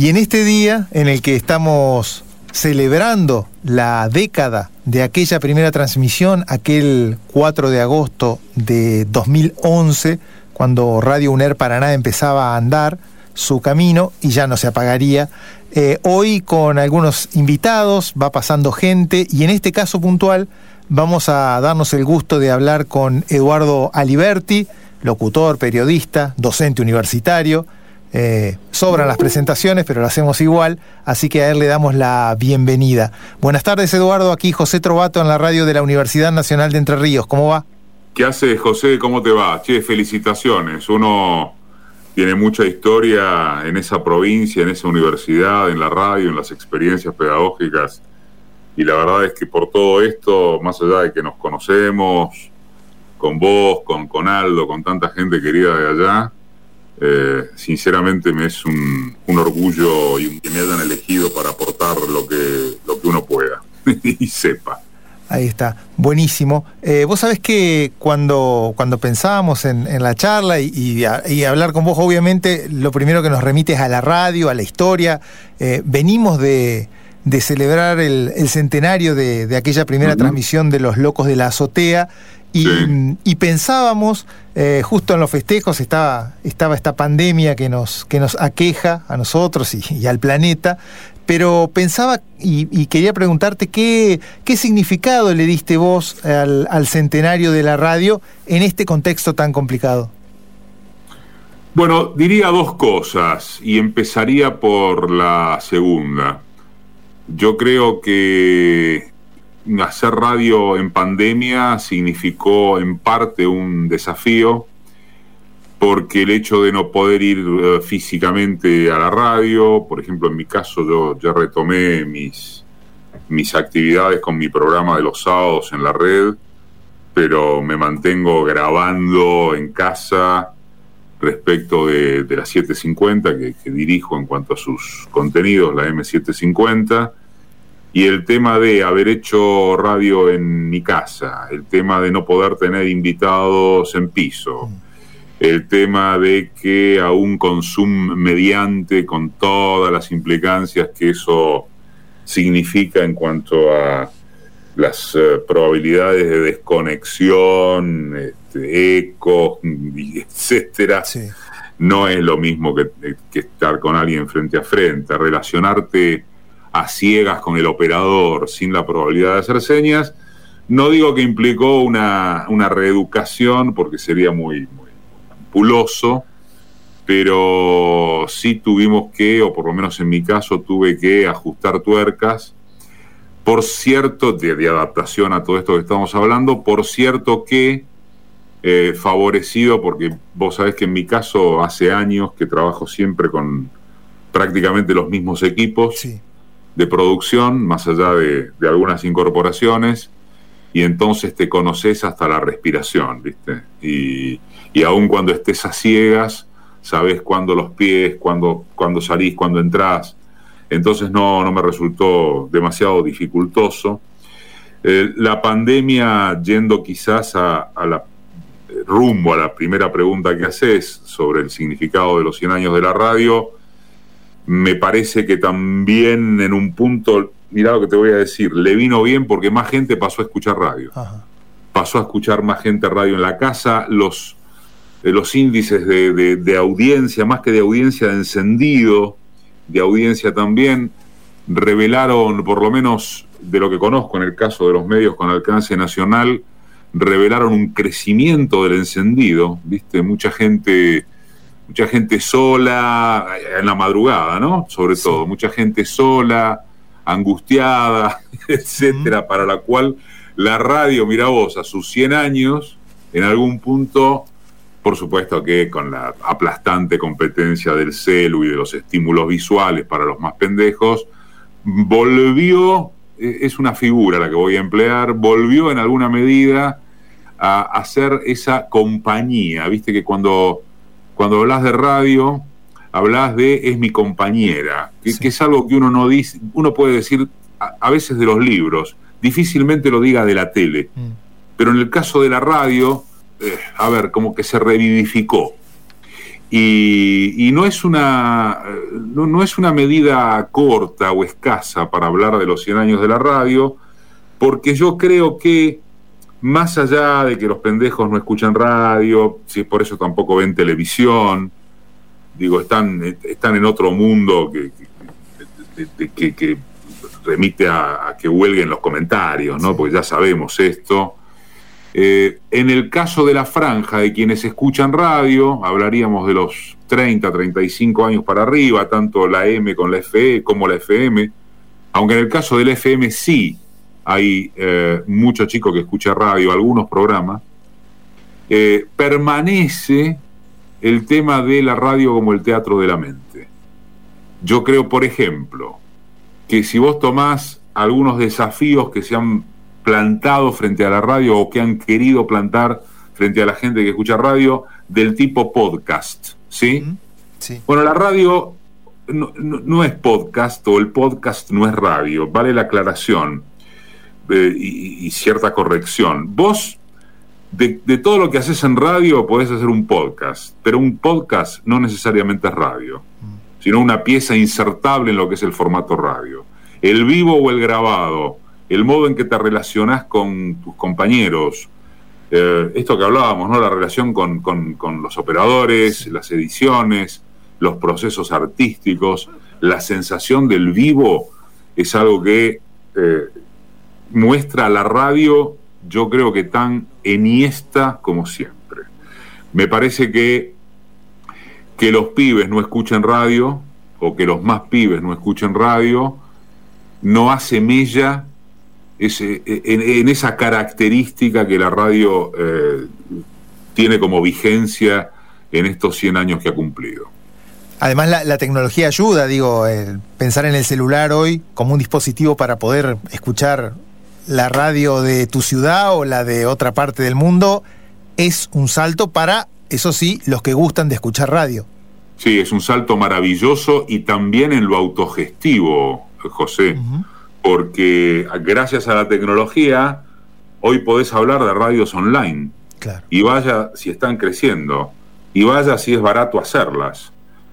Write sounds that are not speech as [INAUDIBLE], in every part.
Y en este día en el que estamos celebrando la década de aquella primera transmisión, aquel 4 de agosto de 2011, cuando Radio UNER Paraná empezaba a andar su camino y ya no se apagaría. Eh, hoy con algunos invitados, va pasando gente y en este caso puntual vamos a darnos el gusto de hablar con Eduardo Aliberti, locutor, periodista, docente universitario. Eh, sobran las presentaciones, pero lo hacemos igual, así que a él le damos la bienvenida. Buenas tardes, Eduardo. Aquí José Trovato en la radio de la Universidad Nacional de Entre Ríos. ¿Cómo va? ¿Qué haces, José? ¿Cómo te va? Che, felicitaciones. Uno tiene mucha historia en esa provincia, en esa universidad, en la radio, en las experiencias pedagógicas. Y la verdad es que por todo esto, más allá de que nos conocemos, con vos, con, con Aldo, con tanta gente querida de allá, eh, sinceramente me es un, orgullo y que me hayan elegido para aportar lo que, lo que uno pueda [LAUGHS] y sepa. Ahí está, buenísimo. Eh, vos sabés que cuando, cuando pensábamos en, la charla y, hablar con vos, obviamente lo primero que nos remite es a la radio, a la historia. Eh, venimos de, celebrar el, centenario de, aquella primera transmisión de Los Locos de la Azotea y, pensábamos, eh, justo en los festejos estaba, estaba esta pandemia que nos, que nos aqueja a nosotros y, al planeta, pero pensaba y, quería preguntarte qué, qué significado le diste vos al, al centenario de la radio en este contexto tan complicado. Bueno, diría dos cosas y empezaría por la segunda. Yo creo que hacer radio en pandemia significó en parte un desafío porque el hecho de no poder ir eh, físicamente a la radio, por ejemplo, en mi caso yo ya retomé mis, mis actividades con mi programa de los sábados en la red, pero me mantengo grabando en casa respecto de, la 750 que, que dirijo en cuanto a sus contenidos, la M750 y el tema de haber hecho radio en mi casa, el tema de no poder tener invitados en piso, mm. el tema de que aún consumo mediante con todas las implicancias que eso significa en cuanto a las eh, probabilidades de desconexión, este, eco, [LAUGHS] etcétera, no es lo mismo que, que estar con alguien frente a frente, relacionarte a ciegas con el operador sin la probabilidad de hacer señas. No digo que implicó una, reeducación porque sería muy, muy puloso, pero sí tuvimos que, o por lo menos en mi caso, tuve que ajustar tuercas. Por cierto, de, adaptación a todo esto que estamos hablando, por cierto que eh, favorecido, porque vos sabés que en mi caso hace años que trabajo siempre con prácticamente los mismos equipos. Sí de producción, más allá de, algunas incorporaciones, y entonces te conoces hasta la respiración, ¿viste? Y, y aun cuando estés a ciegas, sabes cuándo los pies, cuándo, cuando salís, cuándo entrás. Entonces no, no me resultó demasiado dificultoso. Eh, la pandemia, yendo quizás a, a la rumbo a la primera pregunta que haces sobre el significado de los 100 años de la radio, me parece que también en un punto, mira lo que te voy a decir, le vino bien porque más gente pasó a escuchar radio. Pasó a escuchar más gente radio en la casa, los, eh, los índices de, audiencia, más que de audiencia de encendido, de audiencia también, revelaron, por lo menos de lo que conozco en el caso de los medios con alcance nacional, revelaron un crecimiento del encendido, ¿viste? Mucha gente mucha gente sola, en la madrugada, ¿no? Sobre todo, mucha gente sola, angustiada, [LAUGHS] etcétera, para la cual la radio, mira vos, a sus 100 años, en algún punto, por supuesto que con la aplastante competencia del celu y de los estímulos visuales para los más pendejos, volvió, e, es una figura la que voy a emplear, volvió en alguna medida a hacer esa compañía, viste que cuando cuando hablas de radio, hablas de es mi compañera, que, es algo que uno no dice, uno puede decir a, veces de los libros, difícilmente lo diga de la tele, mm. pero en el caso de la radio, eh, a ver, como que se revivificó. Y, no, es una, no, es una medida corta o escasa para hablar de los 100 años de la radio, porque yo creo que más allá de que los pendejos no escuchan radio, si es por eso tampoco ven televisión, digo, están, están en otro mundo que, que, remite a, que huelguen los comentarios, ¿no? Porque ya sabemos esto. Eh, en el caso de la franja de quienes escuchan radio, hablaríamos de los 30, 35 años para arriba, tanto la M con la FE como la FM, aunque en el caso del FM sí hay eh, mucho chico que escucha radio, algunos programas, eh, permanece el tema de la radio como el teatro de la mente. Yo creo, por ejemplo, que si vos tomás algunos desafíos que se han plantado frente a la radio o que han querido plantar frente a la gente que escucha radio del tipo podcast, ¿sí? sí. Bueno, la radio no, es podcast o el podcast no es radio, vale la aclaración eh, y, cierta corrección. Vos, de, de, todo lo que haces en radio, podés hacer un podcast, pero un podcast no necesariamente es radio, sino una pieza insertable en lo que es el formato radio. El vivo o el grabado, el modo en que te relacionás con tus compañeros, eh, esto que hablábamos, ¿no? La relación con, los operadores, las ediciones, los procesos artísticos, la sensación del vivo es algo que eh, muestra la radio, yo creo que tan eniesta como siempre. Me parece que que los pibes no escuchen radio, o que los más pibes no escuchen radio, no hace mella ese, en, esa característica que la radio eh, tiene como vigencia en estos 100 años que ha cumplido. Además, la, tecnología ayuda, digo, pensar en el celular hoy como un dispositivo para poder escuchar la radio de tu ciudad o la de otra parte del mundo es un salto para, eso sí, los que gustan de escuchar radio. Sí, es un salto maravilloso y también en lo autogestivo, José porque gracias a la tecnología hoy podés hablar de radios online. Y vaya si están creciendo, y vaya si es barato hacerlas,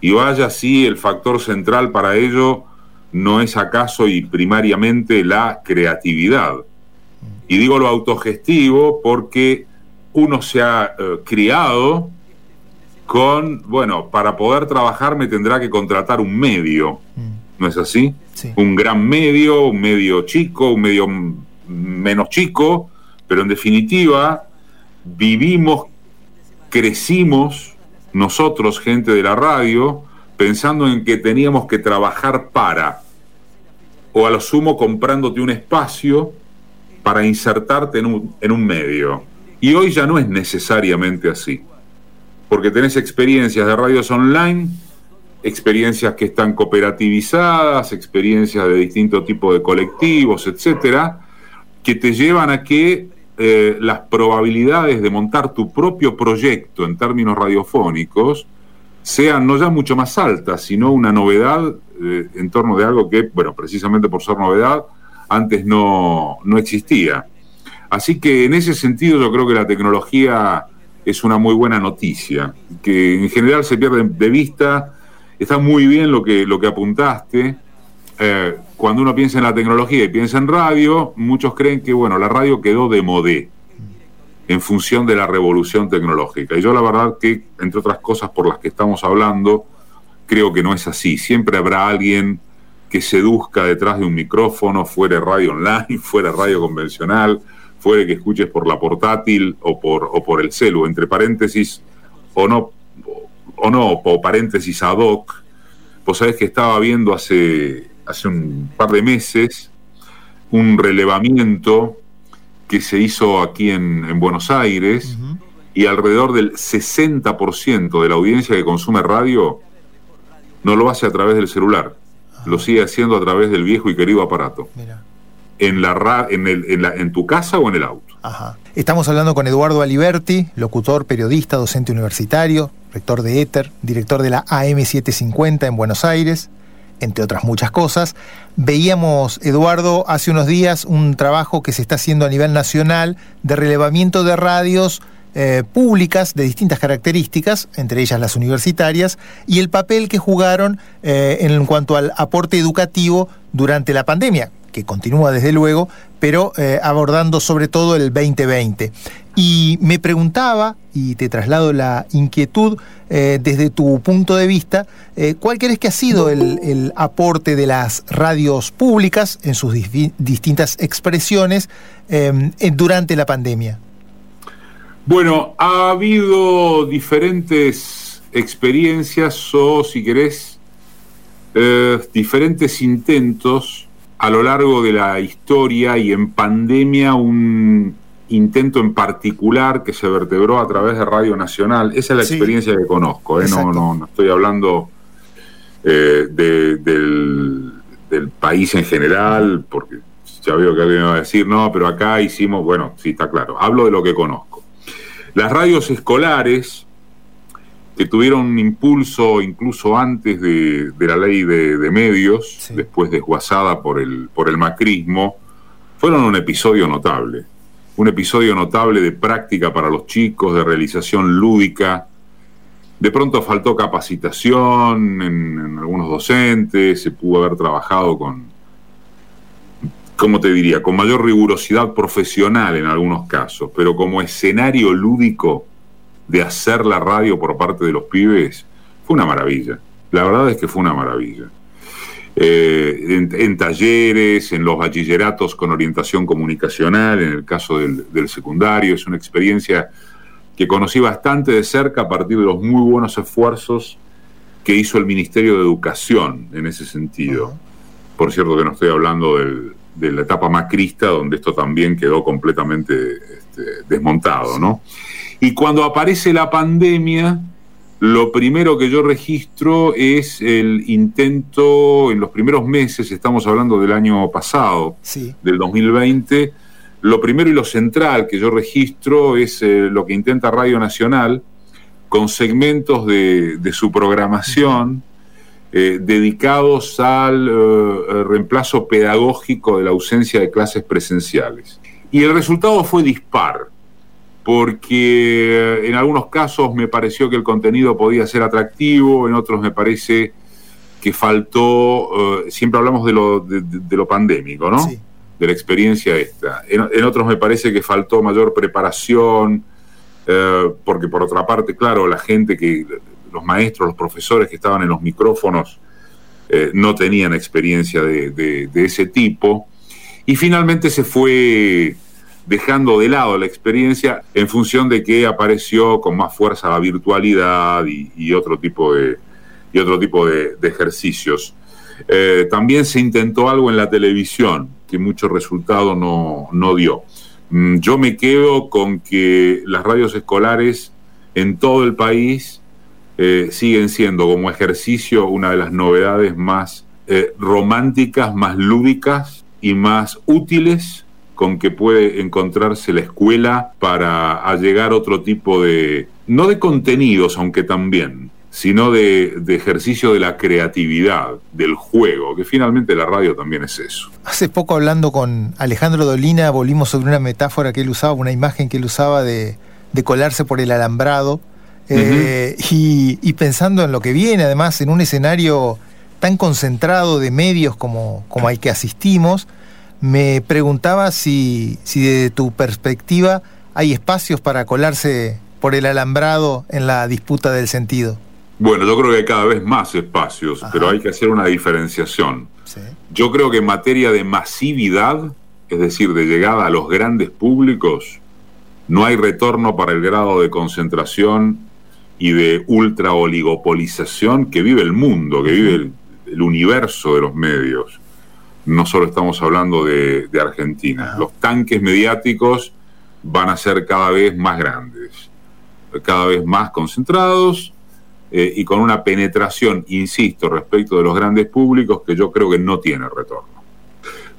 y vaya si el factor central para ello no es acaso y primariamente la creatividad. Y digo lo autogestivo porque uno se ha eh, criado con, bueno, para poder trabajar me tendrá que contratar un medio. ¿no es así? Un gran medio, un medio chico, un medio menos chico, pero en definitiva vivimos, crecimos nosotros, gente de la radio, pensando en que teníamos que trabajar para, o a lo sumo comprándote un espacio para insertarte en un, en un medio. Y hoy ya no es necesariamente así, porque tenés experiencias de radios online, experiencias que están cooperativizadas, experiencias de distinto tipo de colectivos, etcétera, que te llevan a que eh, las probabilidades de montar tu propio proyecto en términos radiofónicos sean no ya mucho más altas, sino una novedad eh, en torno de algo que, bueno, precisamente por ser novedad, antes no, no existía. Así que en ese sentido yo creo que la tecnología es una muy buena noticia, que en general se pierde de vista está muy bien lo que, lo que apuntaste. Eh, cuando uno piensa en la tecnología y piensa en radio, muchos creen que bueno, la radio quedó de modé en función de la revolución tecnológica. Y yo la verdad que, entre otras cosas por las que estamos hablando, creo que no es así. Siempre habrá alguien que seduzca detrás de un micrófono, fuera radio online, [LAUGHS] fuera radio convencional, fuera que escuches por la portátil o por, el celu, entre paréntesis, o no o no, o paréntesis ad hoc, vos sabés que estaba viendo hace, hace un par de meses un relevamiento que se hizo aquí en, Buenos Aires y alrededor del 60% de la audiencia que consume radio no lo hace a través del celular, lo sigue haciendo a través del viejo y querido aparato. En, la, en, el, en tu casa o en el auto. Estamos hablando con Eduardo Aliberti, locutor, periodista, docente universitario, rector de Éter, director de la AM750 en Buenos Aires, entre otras muchas cosas. Veíamos, Eduardo, hace unos días un trabajo que se está haciendo a nivel nacional de relevamiento de radios eh, públicas de distintas características, entre ellas las universitarias, y el papel que jugaron eh, en cuanto al aporte educativo durante la pandemia, que continúa desde luego, pero eh, abordando sobre todo el 2020. Y me preguntaba, y te traslado la inquietud desde tu punto de vista, ¿cuál crees que ha sido el, aporte de las radios públicas en sus distintas expresiones durante la pandemia? Bueno, ha habido diferentes experiencias o, si querés, eh, diferentes intentos a lo largo de la historia y en pandemia un intento en particular que se vertebró a través de Radio Nacional. Esa es la experiencia que conozco, ¿eh? no, no, estoy hablando eh, del, del, país en general, porque ya veo que alguien va a decir, no, pero acá hicimos, bueno, sí, está claro, hablo de lo que conozco. Las radios escolares, que tuvieron un impulso incluso antes de, la ley de, medios, después desguazada por el, por el macrismo, fueron un episodio notable. Un episodio notable de práctica para los chicos, de realización lúdica. De pronto faltó capacitación en, en algunos docentes, se pudo haber trabajado con, ¿cómo te diría? Con mayor rigurosidad profesional en algunos casos, pero como escenario lúdico de hacer la radio por parte de los pibes, fue una maravilla. La verdad es que fue una maravilla. Eh, en, talleres, en los bachilleratos con orientación comunicacional, en el caso del, del, secundario, es una experiencia que conocí bastante de cerca a partir de los muy buenos esfuerzos que hizo el Ministerio de Educación en ese sentido. Por cierto que no estoy hablando del, de la etapa macrista, donde esto también quedó completamente este, desmontado, ¿no? Y cuando aparece la pandemia, lo primero que yo registro es el intento, en los primeros meses, estamos hablando del año pasado, del 2020, lo primero y lo central que yo registro es eh, lo que intenta Radio Nacional con segmentos de, de su programación eh, dedicados al eh, reemplazo pedagógico de la ausencia de clases presenciales. Y el resultado fue dispar, porque en algunos casos me pareció que el contenido podía ser atractivo, en otros me parece que faltó, siempre hablamos de lo, de, lo pandémico, ¿no? De la experiencia esta. En, otros me parece que faltó mayor preparación, porque por otra parte, claro, la gente que los maestros, los profesores que estaban en los micrófonos eh, no tenían experiencia de, ese tipo. Y finalmente se fue dejando de lado la experiencia en función de que apareció con más fuerza la virtualidad y, otro tipo de, y otro tipo de, ejercicios. Eh, también se intentó algo en la televisión que mucho resultado no, dio. Mm, yo me quedo con que las radios escolares en todo el país eh, siguen siendo como ejercicio una de las novedades más eh, románticas, más lúdicas y más útiles con que puede encontrarse la escuela para allegar otro tipo de, no de contenidos, aunque también, sino de, de, ejercicio de la creatividad, del juego, que finalmente la radio también es eso. Hace poco hablando con Alejandro Dolina volvimos sobre una metáfora que él usaba, una imagen que él usaba de, de colarse por el alambrado eh, y, pensando en lo que viene, además, en un escenario tan concentrado de medios como, como al que asistimos, me preguntaba si, si desde tu perspectiva hay espacios para colarse por el alambrado en la disputa del sentido. Bueno, yo creo que hay cada vez más espacios, pero hay que hacer una diferenciación. Yo creo que en materia de masividad, es decir, de llegada a los grandes públicos, no hay retorno para el grado de concentración y de ultra oligopolización que vive el mundo, que vive el, universo de los medios. No solo estamos hablando de, Argentina. Los tanques mediáticos van a ser cada vez más grandes, cada vez más concentrados eh, y con una penetración, insisto, respecto de los grandes públicos que yo creo que no tiene retorno.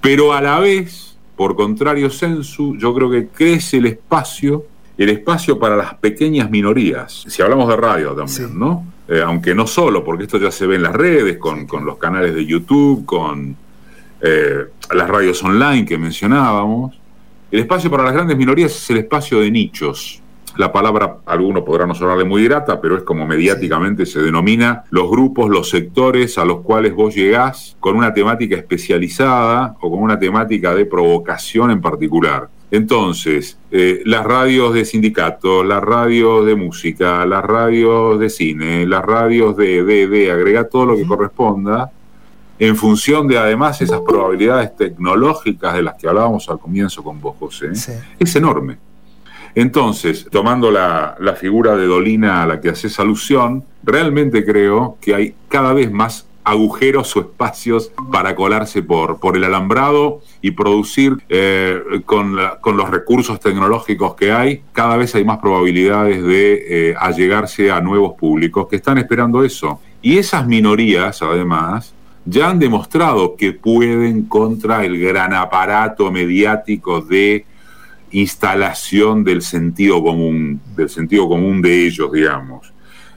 Pero a la vez, por contrario sensu, yo creo que crece el espacio el espacio para las pequeñas minorías, si hablamos de radio también, ¿no? Eh, aunque no solo, porque esto ya se ve en las redes, con, los canales de YouTube, con eh, las radios online que mencionábamos. El espacio para las grandes minorías es el espacio de nichos. la palabra algunos podrán no sonarle muy grata, pero es como mediáticamente se denomina los grupos, los sectores a los cuales vos llegás con una temática especializada o con una temática de provocación en particular. Entonces, eh, las radios de sindicatos, las radios de música, las radios de cine, las radios de, de, de, agrega todo lo que corresponda, en función de además esas probabilidades tecnológicas de las que hablábamos al comienzo con vos, José, es enorme. Entonces, tomando la, la, figura de Dolina a la que haces alusión, realmente creo que hay cada vez más agujeros o espacios para colarse por, por el alambrado y producir eh, con, la, con, los recursos tecnológicos que hay, cada vez hay más probabilidades de eh, allegarse a nuevos públicos que están esperando eso. Y esas minorías, además, ya han demostrado que pueden contra el gran aparato mediático de instalación del sentido común, del sentido común de ellos, digamos.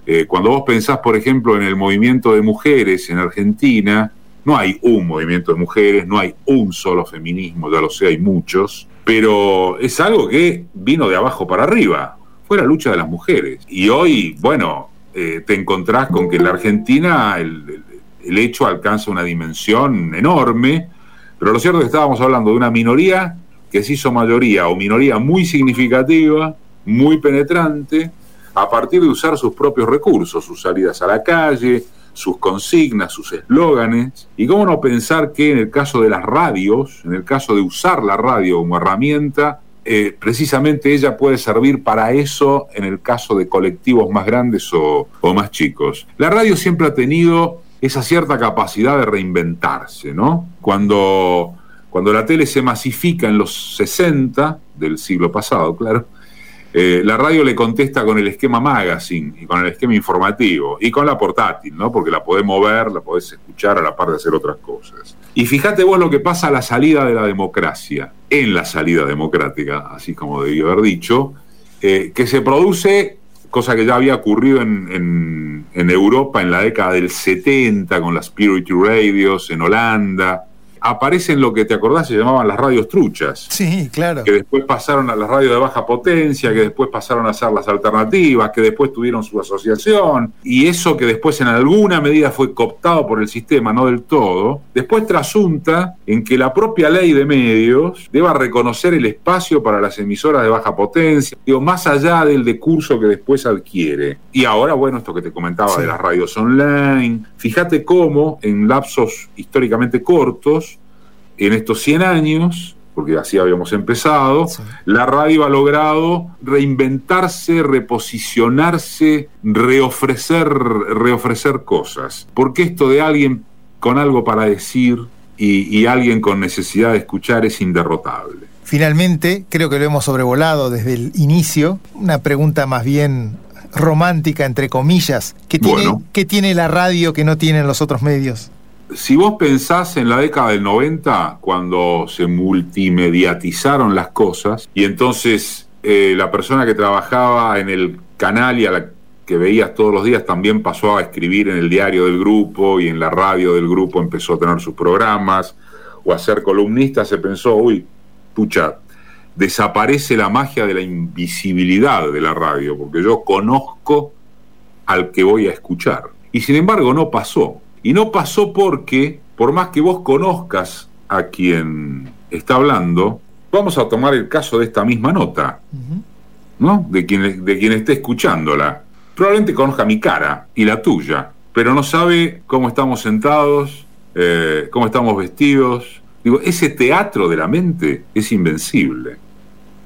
Eh, cuando vos pensás, por ejemplo, en el movimiento de mujeres en Argentina, no hay un movimiento de mujeres, no hay un solo feminismo, ya lo sé, hay muchos, pero es algo que vino de abajo para arriba, fue la lucha de las mujeres. Y hoy, bueno, eh, te encontrás con que en la Argentina el, el, hecho alcanza una dimensión enorme, pero lo cierto es que estábamos hablando de una minoría que se hizo mayoría o minoría muy significativa, muy penetrante, a partir de usar sus propios recursos, sus salidas a la calle, sus consignas, sus eslóganes. Y cómo no pensar que en el caso de las radios, en el caso de usar la radio como herramienta, eh, precisamente ella puede servir para eso en el caso de colectivos más grandes o, o más chicos. La radio siempre ha tenido esa cierta capacidad de reinventarse, ¿no? Cuando, cuando la tele se masifica en los 60 del siglo pasado, claro, eh, la radio le contesta con el esquema magazine y con el esquema informativo y con la portátil, ¿no? Porque la podés mover, la podés escuchar a la par de hacer otras cosas. Y fíjate vos lo que pasa a la salida de la democracia, en la salida democrática, así como debí haber dicho, eh, que se produce, cosa que ya había ocurrido en, en, en Europa en la década del 70 con las Purity Radios, en Holanda, aparecen lo que te acordás se llamaban las radios truchas. Sí, claro. Que después pasaron a las radios de baja potencia, que después pasaron a ser las alternativas, que después tuvieron su asociación, y eso que después en alguna medida fue cooptado por el sistema, no del todo, después trasunta en que la propia ley de medios deba reconocer el espacio para las emisoras de baja potencia, digo, más allá del decurso que después adquiere. Y ahora, bueno, esto que te comentaba sí. de las radios online, fíjate cómo en lapsos históricamente cortos, en estos 100 años, porque así habíamos empezado, sí. la radio ha logrado reinventarse, reposicionarse, reofrecer, reofrecer cosas. Porque esto de alguien con algo para decir y, y alguien con necesidad de escuchar es inderrotable. Finalmente, creo que lo hemos sobrevolado desde el inicio, una pregunta más bien romántica, entre comillas. ¿Qué tiene, bueno. ¿qué tiene la radio que no tienen los otros medios? Si vos pensás en la década del 90, cuando se multimediatizaron las cosas, y entonces eh, la persona que trabajaba en el canal y a la que veías todos los días también pasó a escribir en el diario del grupo y en la radio del grupo empezó a tener sus programas o a ser columnista, se pensó, uy, pucha, desaparece la magia de la invisibilidad de la radio, porque yo conozco al que voy a escuchar. Y sin embargo no pasó. Y no pasó porque, por más que vos conozcas a quien está hablando, vamos a tomar el caso de esta misma nota, uh -huh. ¿no? De quien, de quien esté escuchándola. Probablemente conozca mi cara y la tuya, pero no sabe cómo estamos sentados, eh, cómo estamos vestidos. Digo, ese teatro de la mente es invencible.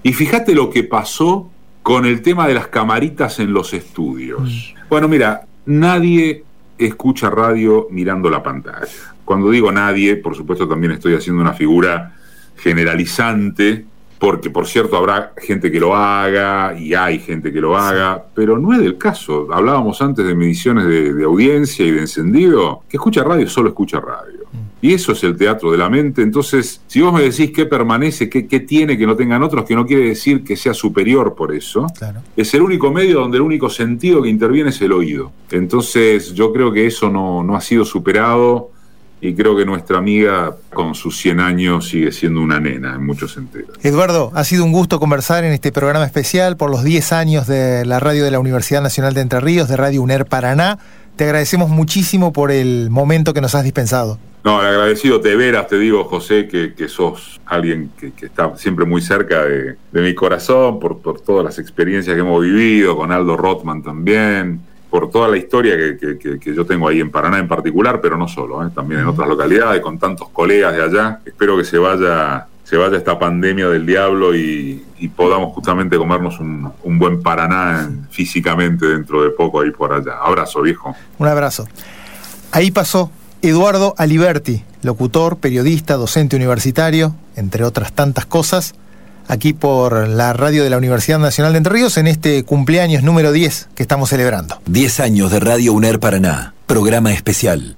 Y fíjate lo que pasó con el tema de las camaritas en los estudios. Mm. Bueno, mira, nadie escucha radio mirando la pantalla. Cuando digo nadie, por supuesto también estoy haciendo una figura generalizante, porque por cierto habrá gente que lo haga y hay gente que lo haga, pero no es del caso. Hablábamos antes de mediciones de, de audiencia y de encendido, que escucha radio solo escucha radio. Y eso es el teatro de la mente. Entonces, si vos me decís qué permanece, qué, qué, tiene que no tengan otros, que no quiere decir que sea superior por eso, claro. es el único medio donde el único sentido que interviene es el oído. Entonces, yo creo que eso no, no ha sido superado y creo que nuestra amiga con sus 100 años sigue siendo una nena en muchos sentidos. Eduardo, ha sido un gusto conversar en este programa especial por los 10 años de la radio de la Universidad Nacional de Entre Ríos, de Radio UNER Paraná. Te agradecemos muchísimo por el momento que nos has dispensado. No, agradecido te veras, te digo, José, que, sos alguien que, está siempre muy cerca de, mi corazón por, por todas las experiencias que hemos vivido, con Aldo Rothman también por toda la historia que, yo tengo ahí en Paraná en particular, pero no solo, ¿eh? también en otras localidades, con tantos colegas de allá. Espero que se vaya, se vaya esta pandemia del diablo y, podamos justamente comernos un, un, buen Paraná físicamente dentro de poco ahí por allá. Abrazo, viejo. Un abrazo. Ahí pasó Eduardo Aliberti, locutor, periodista, docente universitario, entre otras tantas cosas aquí por la radio de la Universidad Nacional de Entre Ríos en este cumpleaños número 10 que estamos celebrando. 10 años de Radio UNER Paraná, programa especial.